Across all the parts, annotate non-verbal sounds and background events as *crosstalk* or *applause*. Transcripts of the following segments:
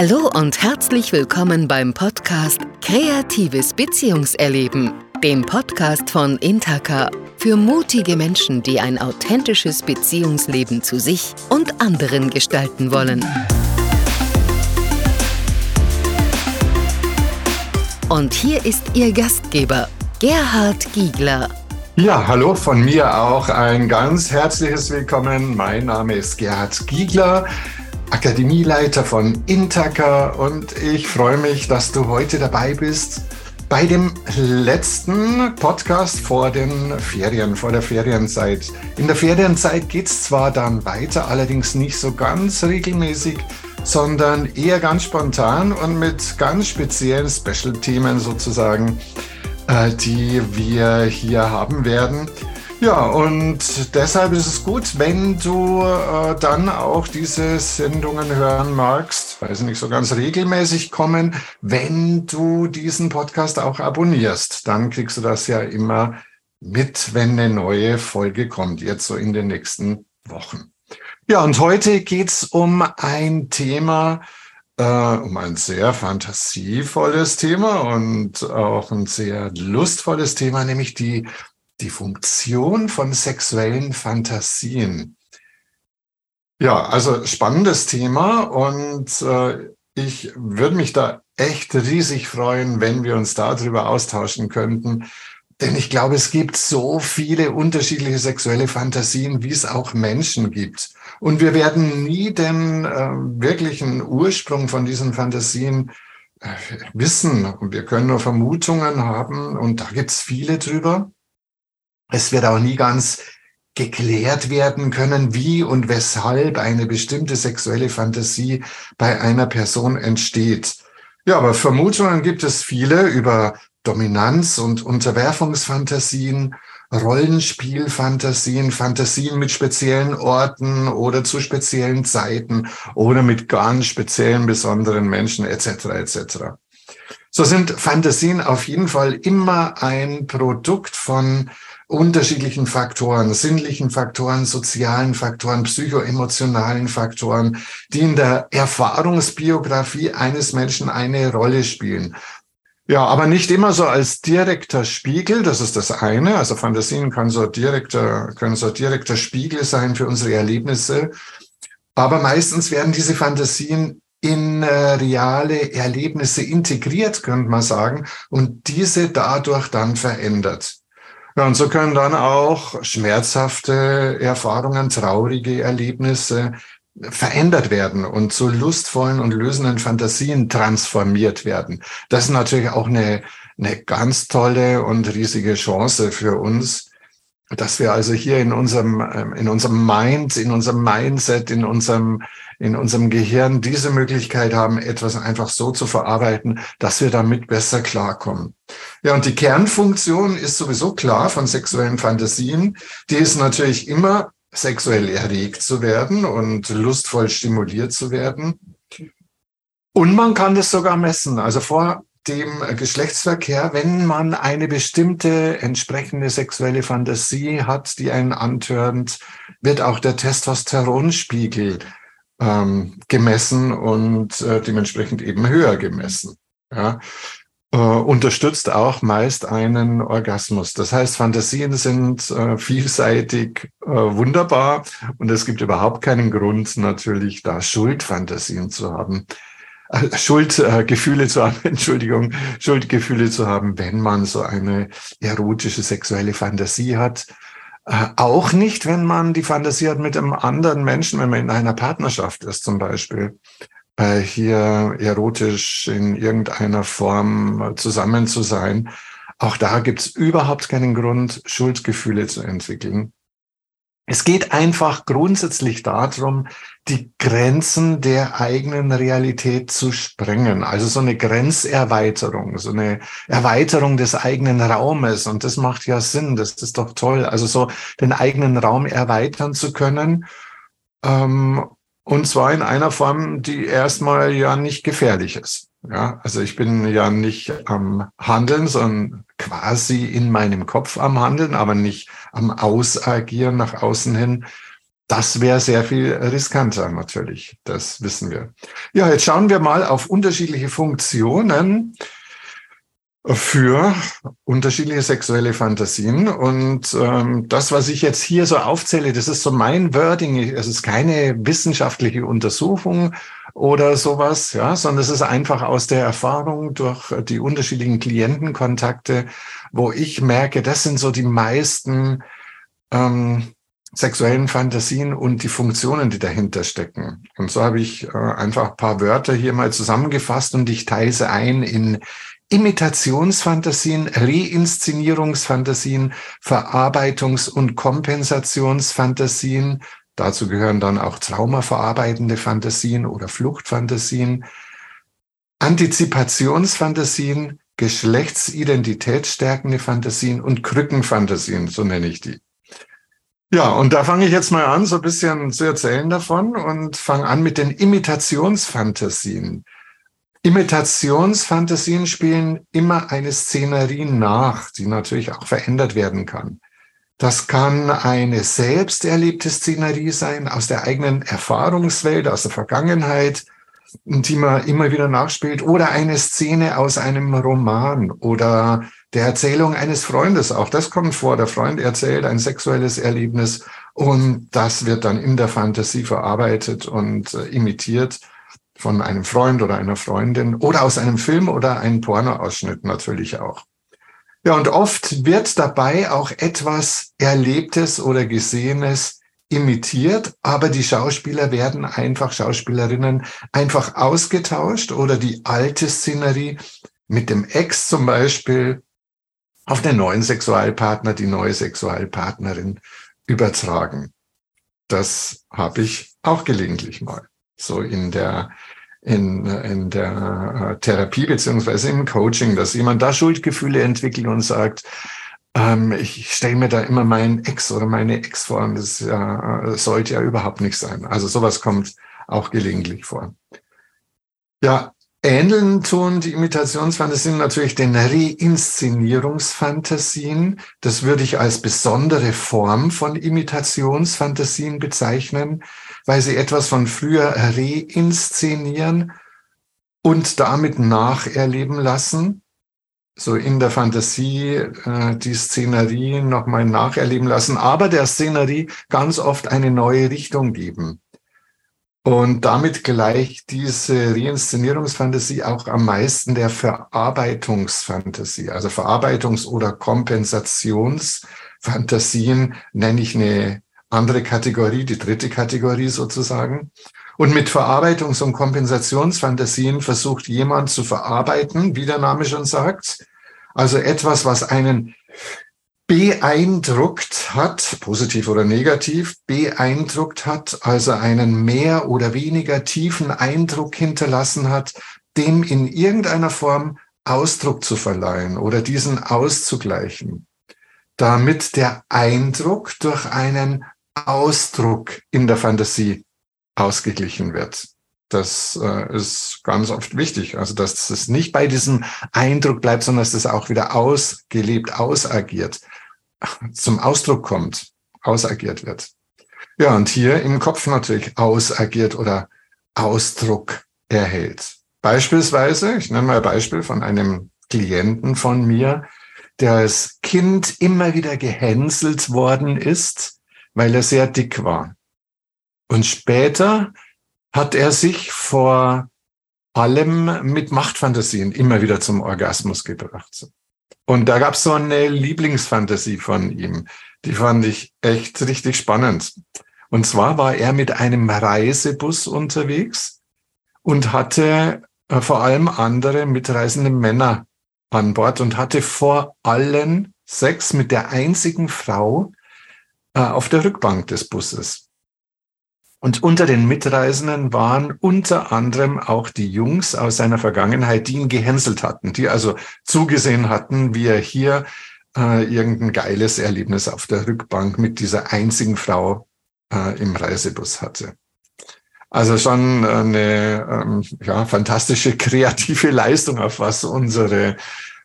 Hallo und herzlich willkommen beim Podcast Kreatives Beziehungserleben, dem Podcast von Intaka für mutige Menschen, die ein authentisches Beziehungsleben zu sich und anderen gestalten wollen. Und hier ist Ihr Gastgeber, Gerhard Giegler. Ja, hallo von mir auch ein ganz herzliches Willkommen. Mein Name ist Gerhard Giegler. Akademieleiter von Intaka und ich freue mich, dass du heute dabei bist bei dem letzten Podcast vor den Ferien, vor der Ferienzeit. In der Ferienzeit geht es zwar dann weiter, allerdings nicht so ganz regelmäßig, sondern eher ganz spontan und mit ganz speziellen Special-Themen sozusagen, äh, die wir hier haben werden. Ja, und deshalb ist es gut, wenn du äh, dann auch diese Sendungen hören magst, weil sie nicht so ganz regelmäßig kommen, wenn du diesen Podcast auch abonnierst. Dann kriegst du das ja immer mit, wenn eine neue Folge kommt, jetzt so in den nächsten Wochen. Ja, und heute geht's um ein Thema, äh, um ein sehr fantasievolles Thema und auch ein sehr lustvolles Thema, nämlich die die Funktion von sexuellen Fantasien. Ja, also spannendes Thema und äh, ich würde mich da echt riesig freuen, wenn wir uns darüber austauschen könnten. Denn ich glaube, es gibt so viele unterschiedliche sexuelle Fantasien, wie es auch Menschen gibt. Und wir werden nie den äh, wirklichen Ursprung von diesen Fantasien äh, wissen. Und wir können nur Vermutungen haben und da gibt es viele drüber. Es wird auch nie ganz geklärt werden können, wie und weshalb eine bestimmte sexuelle Fantasie bei einer Person entsteht. Ja, aber Vermutungen gibt es viele über Dominanz- und Unterwerfungsfantasien, Rollenspielfantasien, Fantasien mit speziellen Orten oder zu speziellen Zeiten oder mit ganz speziellen besonderen Menschen etc. etc. So sind Fantasien auf jeden Fall immer ein Produkt von unterschiedlichen Faktoren, sinnlichen Faktoren, sozialen Faktoren, psychoemotionalen Faktoren, die in der Erfahrungsbiografie eines Menschen eine Rolle spielen. Ja, aber nicht immer so als direkter Spiegel, das ist das eine. Also Fantasien können so direkter, können so direkter Spiegel sein für unsere Erlebnisse. Aber meistens werden diese Fantasien in äh, reale Erlebnisse integriert, könnte man sagen, und diese dadurch dann verändert. Ja, und so können dann auch schmerzhafte Erfahrungen, traurige Erlebnisse verändert werden und zu lustvollen und lösenden Fantasien transformiert werden. Das ist natürlich auch eine, eine ganz tolle und riesige Chance für uns, dass wir also hier in unserem, ähm, in unserem Mind, in unserem Mindset, in unserem in unserem Gehirn diese Möglichkeit haben, etwas einfach so zu verarbeiten, dass wir damit besser klarkommen. Ja, und die Kernfunktion ist sowieso klar von sexuellen Fantasien. Die ist natürlich immer sexuell erregt zu werden und lustvoll stimuliert zu werden. Und man kann das sogar messen. Also vor dem Geschlechtsverkehr, wenn man eine bestimmte entsprechende sexuelle Fantasie hat, die einen antörnt, wird auch der Testosteronspiegel ähm, gemessen und äh, dementsprechend eben höher gemessen. Ja. Äh, unterstützt auch meist einen Orgasmus. Das heißt, Fantasien sind äh, vielseitig äh, wunderbar und es gibt überhaupt keinen Grund, natürlich da Schuldfantasien zu haben. Äh, Schuldgefühle zu haben, *laughs* Entschuldigung, Schuldgefühle zu haben, wenn man so eine erotische sexuelle Fantasie hat äh, auch nicht, wenn man die Fantasie hat mit einem anderen Menschen, wenn man in einer Partnerschaft ist zum Beispiel, äh, hier erotisch in irgendeiner Form zusammen zu sein. Auch da gibt's überhaupt keinen Grund, Schuldgefühle zu entwickeln. Es geht einfach grundsätzlich darum, die Grenzen der eigenen Realität zu sprengen. Also so eine Grenzerweiterung, so eine Erweiterung des eigenen Raumes. Und das macht ja Sinn. Das ist doch toll. Also so den eigenen Raum erweitern zu können. Ähm, und zwar in einer Form, die erstmal ja nicht gefährlich ist. Ja, also ich bin ja nicht am Handeln, sondern quasi in meinem Kopf am Handeln, aber nicht am Ausagieren nach außen hin. das wäre sehr viel riskanter natürlich, das wissen wir. Ja, jetzt schauen wir mal auf unterschiedliche Funktionen für unterschiedliche sexuelle Fantasien. Und ähm, das, was ich jetzt hier so aufzähle, das ist so mein Wording. Es ist keine wissenschaftliche Untersuchung oder sowas, ja, sondern es ist einfach aus der Erfahrung durch die unterschiedlichen Klientenkontakte, wo ich merke, das sind so die meisten ähm, sexuellen Fantasien und die Funktionen, die dahinter stecken. Und so habe ich äh, einfach ein paar Wörter hier mal zusammengefasst und ich teile sie ein in Imitationsfantasien, Reinszenierungsfantasien, Verarbeitungs- und Kompensationsfantasien. Dazu gehören dann auch traumaverarbeitende Fantasien oder Fluchtfantasien, Antizipationsfantasien, geschlechtsidentitätsstärkende Fantasien und Krückenfantasien, so nenne ich die. Ja, und da fange ich jetzt mal an, so ein bisschen zu erzählen davon und fange an mit den Imitationsfantasien. Imitationsfantasien spielen immer eine Szenerie nach, die natürlich auch verändert werden kann. Das kann eine selbst erlebte Szenerie sein aus der eigenen Erfahrungswelt, aus der Vergangenheit, die man immer wieder nachspielt, oder eine Szene aus einem Roman oder der Erzählung eines Freundes. Auch das kommt vor. Der Freund erzählt ein sexuelles Erlebnis und das wird dann in der Fantasie verarbeitet und äh, imitiert von einem Freund oder einer Freundin oder aus einem Film oder einem Pornoausschnitt natürlich auch. Ja, und oft wird dabei auch etwas Erlebtes oder Gesehenes imitiert, aber die Schauspieler werden einfach, Schauspielerinnen einfach ausgetauscht oder die alte Szenerie mit dem Ex zum Beispiel auf den neuen Sexualpartner, die neue Sexualpartnerin übertragen. Das habe ich auch gelegentlich mal. So in der, in, in der äh, Therapie beziehungsweise im Coaching, dass jemand da Schuldgefühle entwickelt und sagt, ähm, ich stelle mir da immer meinen Ex oder meine Ex vor und das äh, sollte ja überhaupt nicht sein. Also sowas kommt auch gelegentlich vor. Ja, Ähneln tun die Imitationsfantasien natürlich den Reinszenierungsfantasien. Das würde ich als besondere Form von Imitationsfantasien bezeichnen, weil sie etwas von früher reinszenieren und damit nacherleben lassen. So in der Fantasie äh, die Szenerie nochmal nacherleben lassen, aber der Szenerie ganz oft eine neue Richtung geben. Und damit gleicht diese Reinszenierungsfantasie auch am meisten der Verarbeitungsfantasie. Also Verarbeitungs- oder Kompensationsfantasien nenne ich eine andere Kategorie, die dritte Kategorie sozusagen. Und mit Verarbeitungs- und Kompensationsfantasien versucht jemand zu verarbeiten, wie der Name schon sagt. Also etwas, was einen beeindruckt hat, positiv oder negativ, beeindruckt hat, also einen mehr oder weniger tiefen Eindruck hinterlassen hat, dem in irgendeiner Form Ausdruck zu verleihen oder diesen auszugleichen, damit der Eindruck durch einen Ausdruck in der Fantasie ausgeglichen wird. Das äh, ist ganz oft wichtig. Also, dass es nicht bei diesem Eindruck bleibt, sondern dass es auch wieder ausgelebt, ausagiert zum Ausdruck kommt, ausagiert wird. Ja, und hier im Kopf natürlich ausagiert oder Ausdruck erhält. Beispielsweise, ich nenne mal ein Beispiel von einem Klienten von mir, der als Kind immer wieder gehänselt worden ist, weil er sehr dick war. Und später hat er sich vor allem mit Machtfantasien immer wieder zum Orgasmus gebracht. Und da gab es so eine Lieblingsfantasie von ihm. Die fand ich echt richtig spannend. Und zwar war er mit einem Reisebus unterwegs und hatte äh, vor allem andere mitreisende Männer an Bord und hatte vor allen Sex mit der einzigen Frau auf der Rückbank des Busses. Und unter den Mitreisenden waren unter anderem auch die Jungs aus seiner Vergangenheit, die ihn gehänselt hatten, die also zugesehen hatten, wie er hier äh, irgendein geiles Erlebnis auf der Rückbank mit dieser einzigen Frau äh, im Reisebus hatte. Also schon eine ähm, ja, fantastische *laughs* kreative Leistung, auf was unsere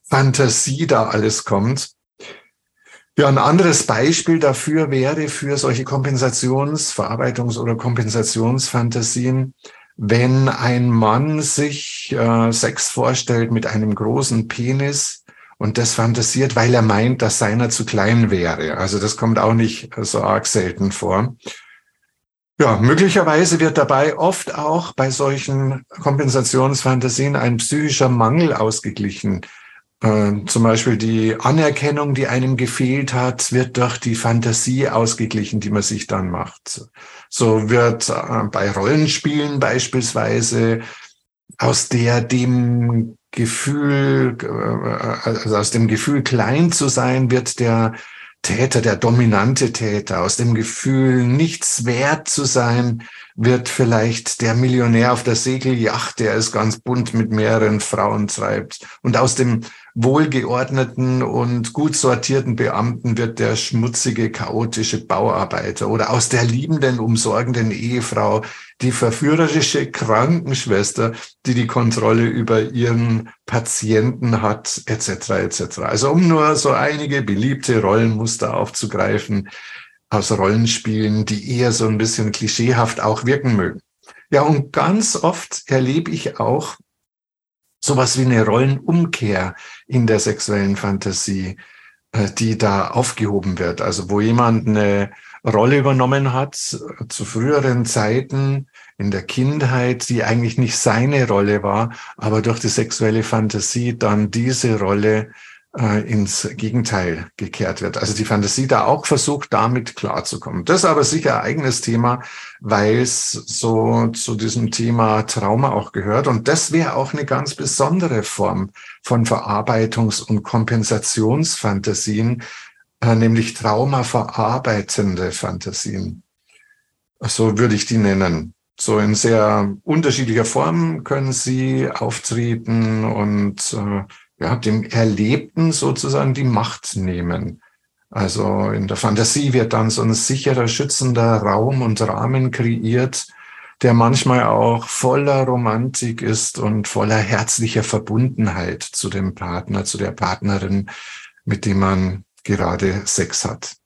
Fantasie da alles kommt. Ja, ein anderes Beispiel dafür wäre für solche Kompensations-, Verarbeitungs- oder Kompensationsfantasien, wenn ein Mann sich äh, Sex vorstellt mit einem großen Penis und das fantasiert, weil er meint, dass seiner zu klein wäre. Also das kommt auch nicht so arg selten vor. Ja, möglicherweise wird dabei oft auch bei solchen Kompensationsfantasien ein psychischer Mangel ausgeglichen. Äh, zum Beispiel die Anerkennung, die einem gefehlt hat, wird durch die Fantasie ausgeglichen, die man sich dann macht. So wird äh, bei Rollenspielen beispielsweise aus der dem Gefühl, äh, also aus dem Gefühl klein zu sein, wird der Täter, der dominante Täter, aus dem Gefühl, nichts wert zu sein, wird vielleicht der Millionär auf der Segelyacht, der es ganz bunt mit mehreren Frauen treibt. Und aus dem wohlgeordneten und gut sortierten Beamten wird der schmutzige, chaotische Bauarbeiter oder aus der liebenden, umsorgenden Ehefrau die verführerische Krankenschwester, die die Kontrolle über ihren Patienten hat, etc. etc. Also um nur so einige beliebte Rollenmuster aufzugreifen aus Rollenspielen, die eher so ein bisschen klischeehaft auch wirken mögen. Ja, und ganz oft erlebe ich auch sowas wie eine Rollenumkehr in der sexuellen Fantasie, äh, die da aufgehoben wird. Also wo jemand eine Rolle übernommen hat zu früheren Zeiten in der Kindheit, die eigentlich nicht seine Rolle war, aber durch die sexuelle Fantasie dann diese Rolle äh, ins Gegenteil gekehrt wird. Also die Fantasie da auch versucht, damit klarzukommen. Das ist aber sicher ein eigenes Thema, weil es so zu diesem Thema Trauma auch gehört. Und das wäre auch eine ganz besondere Form von Verarbeitungs- und Kompensationsfantasien, äh, nämlich traumaverarbeitende Fantasien. So würde ich die nennen. So in sehr unterschiedlicher Form können sie auftreten und äh, ja, dem Erlebten sozusagen die Macht nehmen. Also in der Fantasie wird dann so ein sicherer, schützender Raum und Rahmen kreiert, der manchmal auch voller Romantik ist und voller herzlicher Verbundenheit zu dem Partner, zu der Partnerin, mit dem man gerade Sex hat.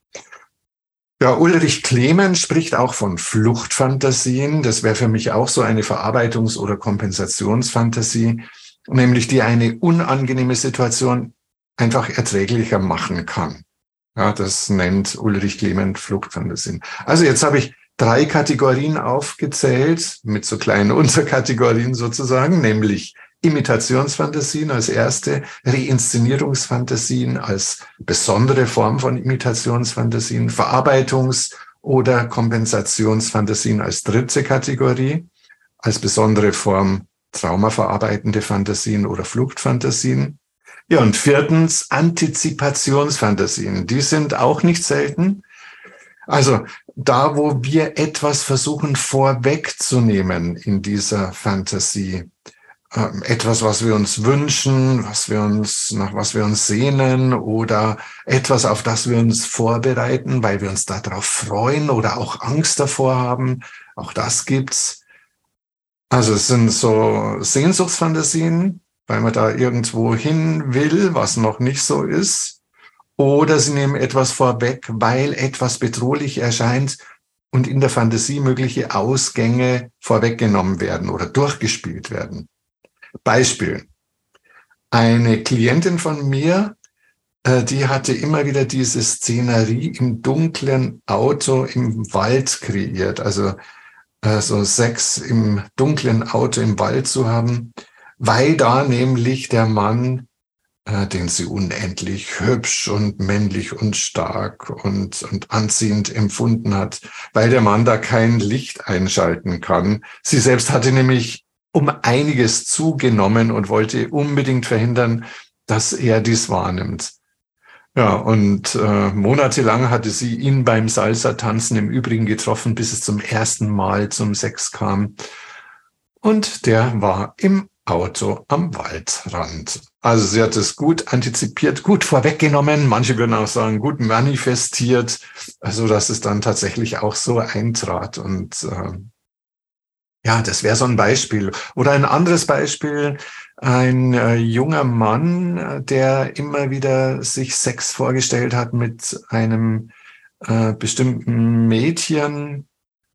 Ja, Ulrich Klemen spricht auch von Fluchtfantasien. Das wäre für mich auch so eine Verarbeitungs- oder Kompensationsfantasie nämlich die eine unangenehme Situation einfach erträglicher machen kann. Ja, das nennt Ulrich Clement Fluchtfantasien. Also jetzt habe ich drei Kategorien aufgezählt, mit so kleinen *laughs* Unterkategorien sozusagen, nämlich Imitationsfantasien als erste, Reinszenierungsfantasien als besondere Form von Imitationsfantasien, Verarbeitungs- oder Kompensationsfantasien als dritte Kategorie, als besondere Form traumaverarbeitende Fantasien oder Fluchtfantasien. Ja, und viertens Antizipationsfantasien. Die sind auch nicht selten. Also da, wo wir etwas versuchen vorwegzunehmen in dieser Fantasie, ähm, etwas, was wir uns wünschen, was wir uns, nach was wir uns sehnen oder etwas, auf das wir uns vorbereiten, weil wir uns darauf freuen oder auch Angst davor haben. Auch das gibt's. Also es sind so Sehnsuchtsfantasien, weil man da irgendwo hin will, was noch nicht so ist. Oder sie nehmen etwas vorweg, weil etwas bedrohlich erscheint und in der Fantasie mögliche Ausgänge vorweggenommen werden oder durchgespielt werden. Beispiel. Eine Klientin von mir, äh, die hatte immer wieder diese Szenerie im dunklen Auto im Wald kreiert. Also so Sex im dunklen Auto im Wald zu haben, weil da nämlich der Mann, äh, den sie unendlich hübsch und männlich und stark und, und anziehend empfunden hat, weil der Mann da kein Licht einschalten kann. Sie selbst hatte nämlich um einiges zugenommen und wollte unbedingt verhindern, dass er dies wahrnimmt. Ja, und äh, monatelang hatte sie ihn beim Salsa-Tanzen im Übrigen getroffen, bis es zum ersten Mal zum Sex kam. Und der war im Auto am Waldrand. Also sie hat es gut antizipiert, gut vorweggenommen. Manche würden auch sagen, gut manifestiert, also dass es dann tatsächlich auch so eintrat. Und äh, ja, das wäre so ein Beispiel. Oder ein anderes Beispiel, ein äh, junger Mann, der immer wieder sich Sex vorgestellt hat mit einem äh, bestimmten Mädchen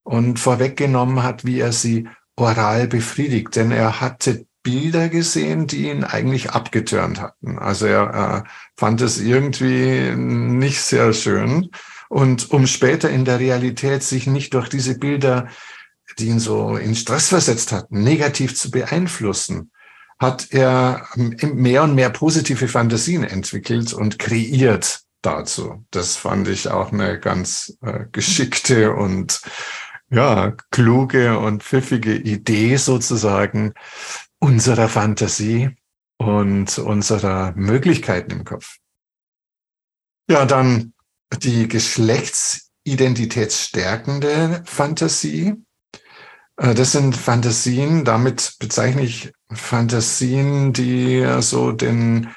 und vorweggenommen hat, wie er sie oral befriedigt. Denn er hatte Bilder gesehen, die ihn eigentlich abgetürnt hatten. Also er äh, fand es irgendwie nicht sehr schön. Und um später in der Realität sich nicht durch diese Bilder, die ihn so in Stress versetzt hatten, negativ zu beeinflussen, hat er mehr und mehr positive Fantasien entwickelt und kreiert dazu. Das fand ich auch eine ganz äh, geschickte und ja, kluge und pfiffige Idee sozusagen unserer Fantasie und unserer Möglichkeiten im Kopf. Ja, dann die geschlechtsidentitätsstärkende Fantasie. Äh, das sind Fantasien, damit bezeichne ich Fantasien, die so den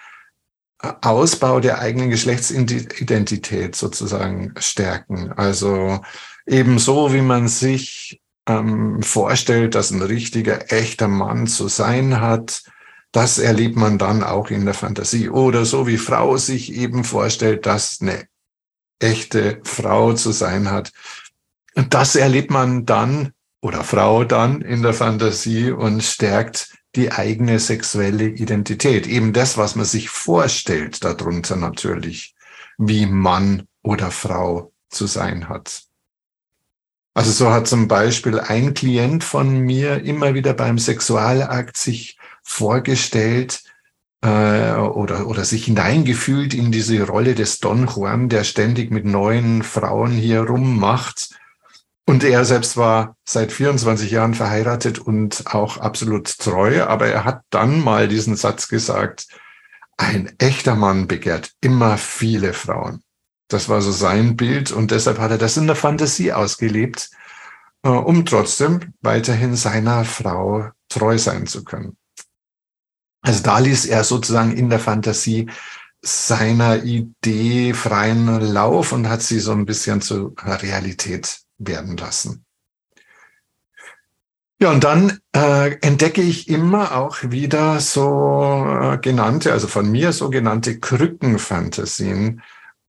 Ausbau der eigenen Geschlechtsidentität sozusagen stärken. Also ebenso wie man sich ähm, vorstellt, dass ein richtiger, echter Mann zu sein hat, das erlebt man dann auch in der Fantasie. Oder so wie Frau sich eben vorstellt, dass eine echte Frau zu sein hat. Das erlebt man dann oder Frau dann in der Fantasie und stärkt die eigene sexuelle Identität. Eben das, was man sich vorstellt darunter natürlich, wie Mann oder Frau zu sein hat. Also so hat zum Beispiel ein Klient von mir immer wieder beim Sexualakt sich vorgestellt äh, oder, oder sich hineingefühlt in diese Rolle des Don Juan, der ständig mit neuen Frauen hier rummacht. Und er selbst war seit 24 Jahren verheiratet und auch absolut treu, aber er hat dann mal diesen Satz gesagt, ein echter Mann begehrt immer viele Frauen. Das war so sein Bild und deshalb hat er das in der Fantasie ausgelebt, äh, um trotzdem weiterhin seiner Frau treu sein zu können. Also da ließ er sozusagen in der Fantasie seiner Idee freien Lauf und hat sie so ein bisschen zur Realität werden lassen. Ja, und dann äh, entdecke ich immer auch wieder so äh, genannte, also von mir so genannte Krückenfantasien,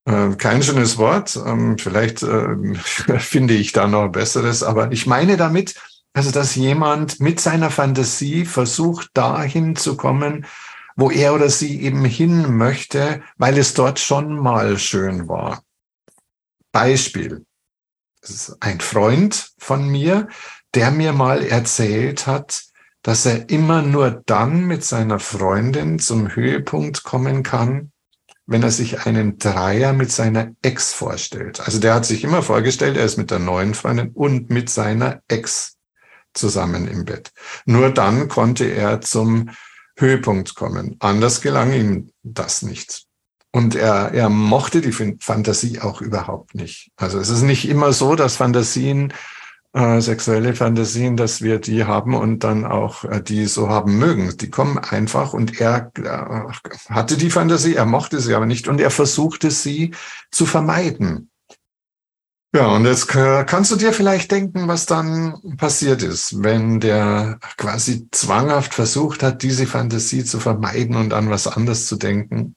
äh, kein schönes Wort. Ähm, vielleicht äh, *laughs* finde ich da noch besseres, aber ich meine damit, also dass jemand mit seiner Fantasie versucht, dahin zu kommen, wo er oder sie eben hin möchte, weil es dort schon mal schön war. Beispiel. Ist ein Freund von mir, der mir mal erzählt hat, dass er immer nur dann mit seiner Freundin zum Höhepunkt kommen kann, wenn er sich einen Dreier mit seiner Ex vorstellt. Also der hat sich immer vorgestellt, er ist mit der neuen Freundin und mit seiner Ex zusammen im Bett. Nur dann konnte er zum Höhepunkt kommen. Anders gelang ihm das nicht. Und er, er mochte die Fantasie auch überhaupt nicht. Also es ist nicht immer so, dass Fantasien äh, sexuelle Fantasien, dass wir die haben und dann auch äh, die so haben mögen. Die kommen einfach und er äh, hatte die Fantasie, er mochte sie aber nicht und er versuchte sie zu vermeiden. Ja, und jetzt kannst du dir vielleicht denken, was dann passiert ist, wenn der quasi zwanghaft versucht hat, diese Fantasie zu vermeiden und an was anderes zu denken.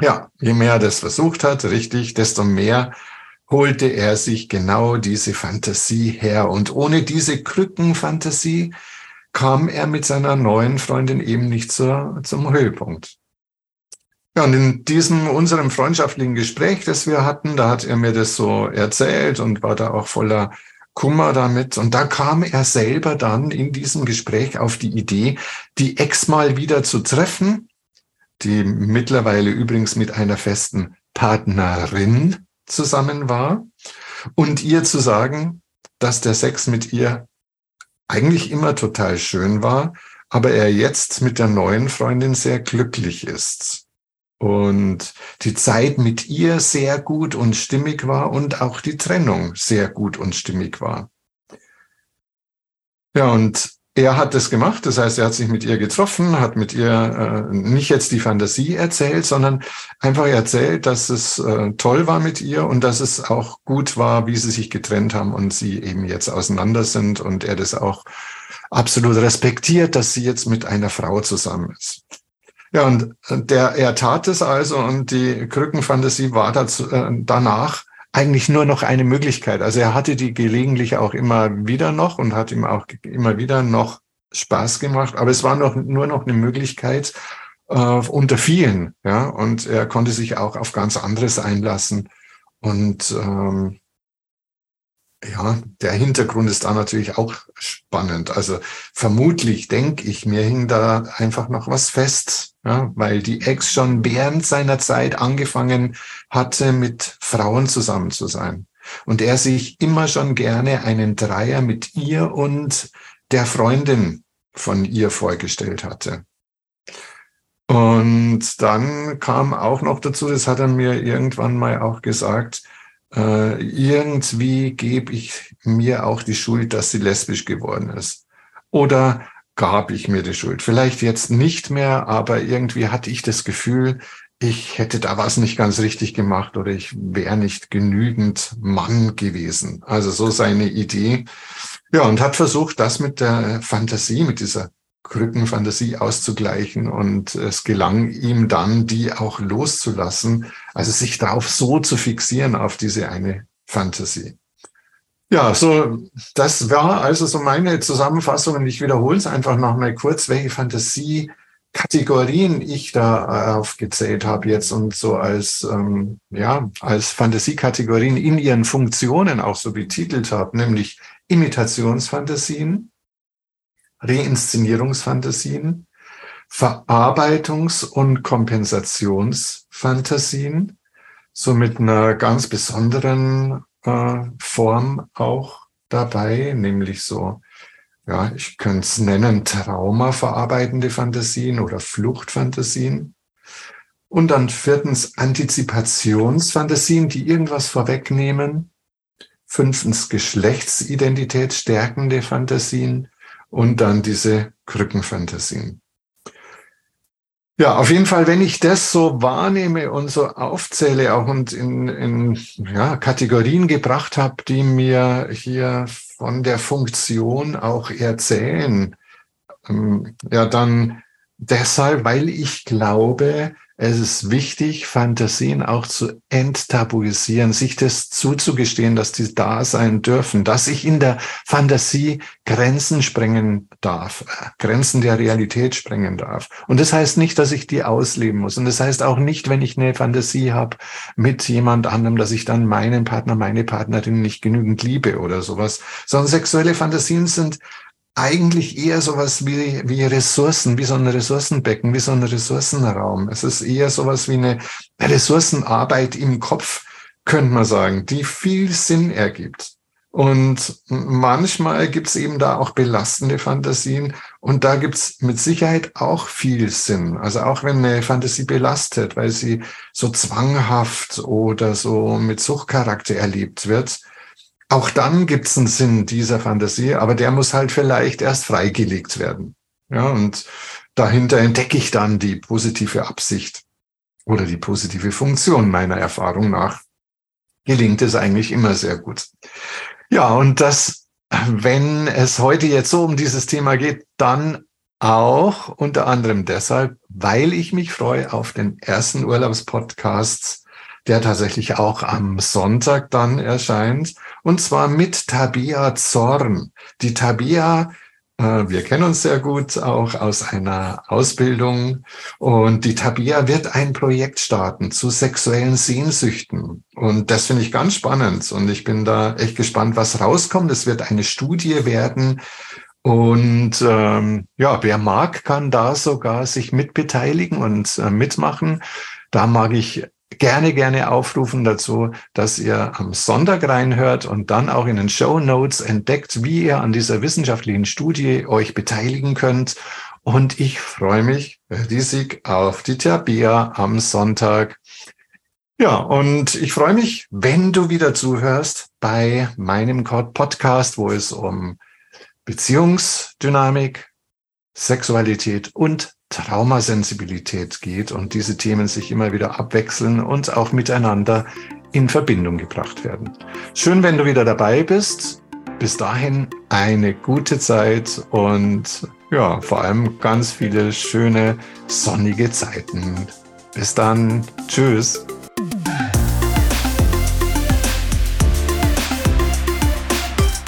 Ja, je mehr er das versucht hat, richtig, desto mehr holte er sich genau diese Fantasie her. Und ohne diese Krückenfantasie kam er mit seiner neuen Freundin eben nicht zur, zum Höhepunkt. Ja, und in diesem unserem freundschaftlichen Gespräch, das wir hatten, da hat er mir das so erzählt und war da auch voller Kummer damit. Und da kam er selber dann in diesem Gespräch auf die Idee, die Ex mal wieder zu treffen, die mittlerweile übrigens mit einer festen Partnerin zusammen war und ihr zu sagen, dass der Sex mit ihr eigentlich immer total schön war, aber er jetzt mit der neuen Freundin sehr glücklich ist und die Zeit mit ihr sehr gut und stimmig war und auch die Trennung sehr gut und stimmig war. Ja, und er hat das gemacht, das heißt, er hat sich mit ihr getroffen, hat mit ihr äh, nicht jetzt die Fantasie erzählt, sondern einfach erzählt, dass es äh, toll war mit ihr und dass es auch gut war, wie sie sich getrennt haben und sie eben jetzt auseinander sind und er das auch absolut respektiert, dass sie jetzt mit einer Frau zusammen ist. Ja, und der, er tat es also und die Krückenfantasie war dazu, äh, danach eigentlich nur noch eine Möglichkeit. Also er hatte die gelegentlich auch immer wieder noch und hat ihm auch immer wieder noch Spaß gemacht, aber es war noch nur noch eine Möglichkeit äh, unter vielen, ja, und er konnte sich auch auf ganz anderes einlassen. Und ähm, ja, der Hintergrund ist da natürlich auch spannend. Also vermutlich denke ich, mir hing da einfach noch was fest, ja, weil die Ex schon während seiner Zeit angefangen hatte, mit Frauen zusammen zu sein. Und er sich immer schon gerne einen Dreier mit ihr und der Freundin von ihr vorgestellt hatte. Und dann kam auch noch dazu, das hat er mir irgendwann mal auch gesagt, äh, irgendwie gebe ich mir auch die Schuld, dass sie lesbisch geworden ist. Oder gab ich mir die Schuld. Vielleicht jetzt nicht mehr, aber irgendwie hatte ich das Gefühl, ich hätte da was nicht ganz richtig gemacht oder ich wäre nicht genügend Mann gewesen. Also so seine Idee. Ja, und hat versucht, das mit der Fantasie, mit dieser Krückenfantasie auszugleichen und es gelang ihm dann, die auch loszulassen, also sich darauf so zu fixieren, auf diese eine Fantasie. Ja, so, das war also so meine Zusammenfassung und ich wiederhole es einfach nochmal kurz, welche Fantasie-Kategorien ich da aufgezählt habe jetzt und so als, ähm, ja, als Fantasiekategorien in ihren Funktionen auch so betitelt habe, nämlich Imitationsfantasien, Reinszenierungsfantasien, Verarbeitungs- und Kompensationsfantasien, so mit einer ganz besonderen äh, Form auch dabei, nämlich so, ja, ich könnte es nennen, traumaverarbeitende Fantasien oder Fluchtfantasien. Und dann viertens Antizipationsfantasien, die irgendwas vorwegnehmen. Fünftens Geschlechtsidentität stärkende Fantasien und dann diese Krückenfantasien. Ja, auf jeden Fall, wenn ich das so wahrnehme und so aufzähle auch und in, in ja, Kategorien gebracht habe, die mir hier von der Funktion auch erzählen, ähm, ja, dann deshalb, weil ich glaube, es ist wichtig, Fantasien auch zu enttabuisieren, sich das zuzugestehen, dass die da sein dürfen, dass ich in der Fantasie Grenzen sprengen darf, äh, Grenzen der Realität sprengen darf. Und das heißt nicht, dass ich die ausleben muss. Und das heißt auch nicht, wenn ich eine Fantasie habe mit jemand anderem, dass ich dann meinen Partner, meine Partnerin nicht genügend liebe oder sowas, sondern sexuelle Fantasien sind eigentlich eher sowas wie, wie Ressourcen, wie so ein Ressourcenbecken, wie so ein Ressourcenraum. Es ist eher sowas wie eine Ressourcenarbeit im Kopf, könnte man sagen, die viel Sinn ergibt. Und manchmal gibt es eben da auch belastende Fantasien und da gibt es mit Sicherheit auch viel Sinn. Also auch wenn eine Fantasie belastet, weil sie so zwanghaft oder so mit Suchtcharakter erlebt wird, auch dann gibt es einen Sinn dieser Fantasie, aber der muss halt vielleicht erst freigelegt werden. Ja, und dahinter entdecke ich dann die positive Absicht oder die positive Funktion meiner Erfahrung nach. Gelingt es eigentlich immer sehr gut. Ja, und das, wenn es heute jetzt so um dieses Thema geht, dann auch unter anderem deshalb, weil ich mich freue auf den ersten Urlaubspodcast der tatsächlich auch am Sonntag dann erscheint, und zwar mit Tabia Zorn. Die Tabia, äh, wir kennen uns sehr gut auch aus einer Ausbildung, und die Tabia wird ein Projekt starten zu sexuellen Sehnsüchten. Und das finde ich ganz spannend, und ich bin da echt gespannt, was rauskommt. Es wird eine Studie werden, und ähm, ja, wer mag, kann da sogar sich mitbeteiligen und äh, mitmachen. Da mag ich gerne, gerne aufrufen dazu, dass ihr am Sonntag reinhört und dann auch in den Show Notes entdeckt, wie ihr an dieser wissenschaftlichen Studie euch beteiligen könnt. Und ich freue mich riesig auf die Tabea am Sonntag. Ja, und ich freue mich, wenn du wieder zuhörst bei meinem Podcast, wo es um Beziehungsdynamik, Sexualität und Traumasensibilität geht und diese Themen sich immer wieder abwechseln und auch miteinander in Verbindung gebracht werden. Schön, wenn du wieder dabei bist. Bis dahin eine gute Zeit und ja, vor allem ganz viele schöne sonnige Zeiten. Bis dann. Tschüss.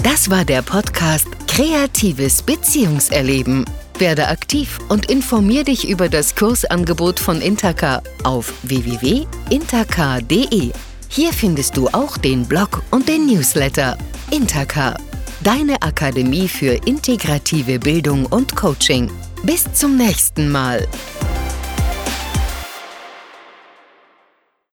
Das war der Podcast Kreatives Beziehungserleben. Werde aktiv und informier dich über das Kursangebot von Intaka auf www.intaka.de. Hier findest du auch den Blog und den Newsletter. Intaka, deine Akademie für integrative Bildung und Coaching. Bis zum nächsten Mal.